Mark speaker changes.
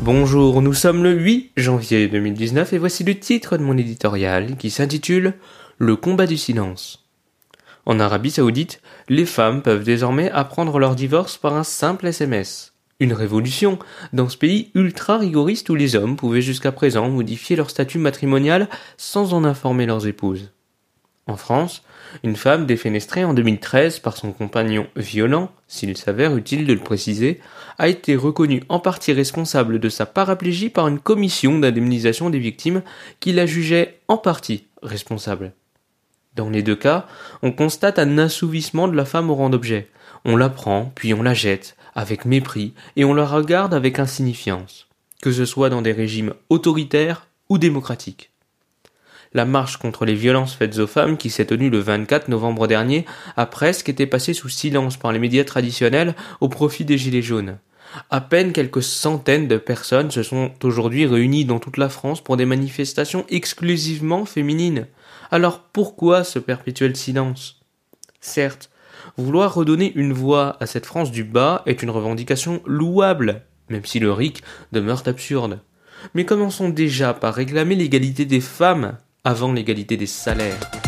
Speaker 1: Bonjour, nous sommes le 8 janvier 2019 et voici le titre de mon éditorial qui s'intitule Le combat du silence. En Arabie saoudite, les femmes peuvent désormais apprendre leur divorce par un simple SMS. Une révolution dans ce pays ultra rigoriste où les hommes pouvaient jusqu'à présent modifier leur statut matrimonial sans en informer leurs épouses. En France, une femme défenestrée en 2013 par son compagnon violent, s'il s'avère utile de le préciser, a été reconnue en partie responsable de sa paraplégie par une commission d'indemnisation des victimes qui la jugeait en partie responsable. Dans les deux cas, on constate un assouvissement de la femme au rang d'objet. On la prend, puis on la jette, avec mépris, et on la regarde avec insignifiance, que ce soit dans des régimes autoritaires ou démocratiques. La marche contre les violences faites aux femmes qui s'est tenue le 24 novembre dernier a presque été passée sous silence par les médias traditionnels au profit des Gilets jaunes. À peine quelques centaines de personnes se sont aujourd'hui réunies dans toute la France pour des manifestations exclusivement féminines. Alors pourquoi ce perpétuel silence? Certes, vouloir redonner une voix à cette France du bas est une revendication louable, même si le RIC demeure absurde. Mais commençons déjà par réclamer l'égalité des femmes avant l'égalité des salaires.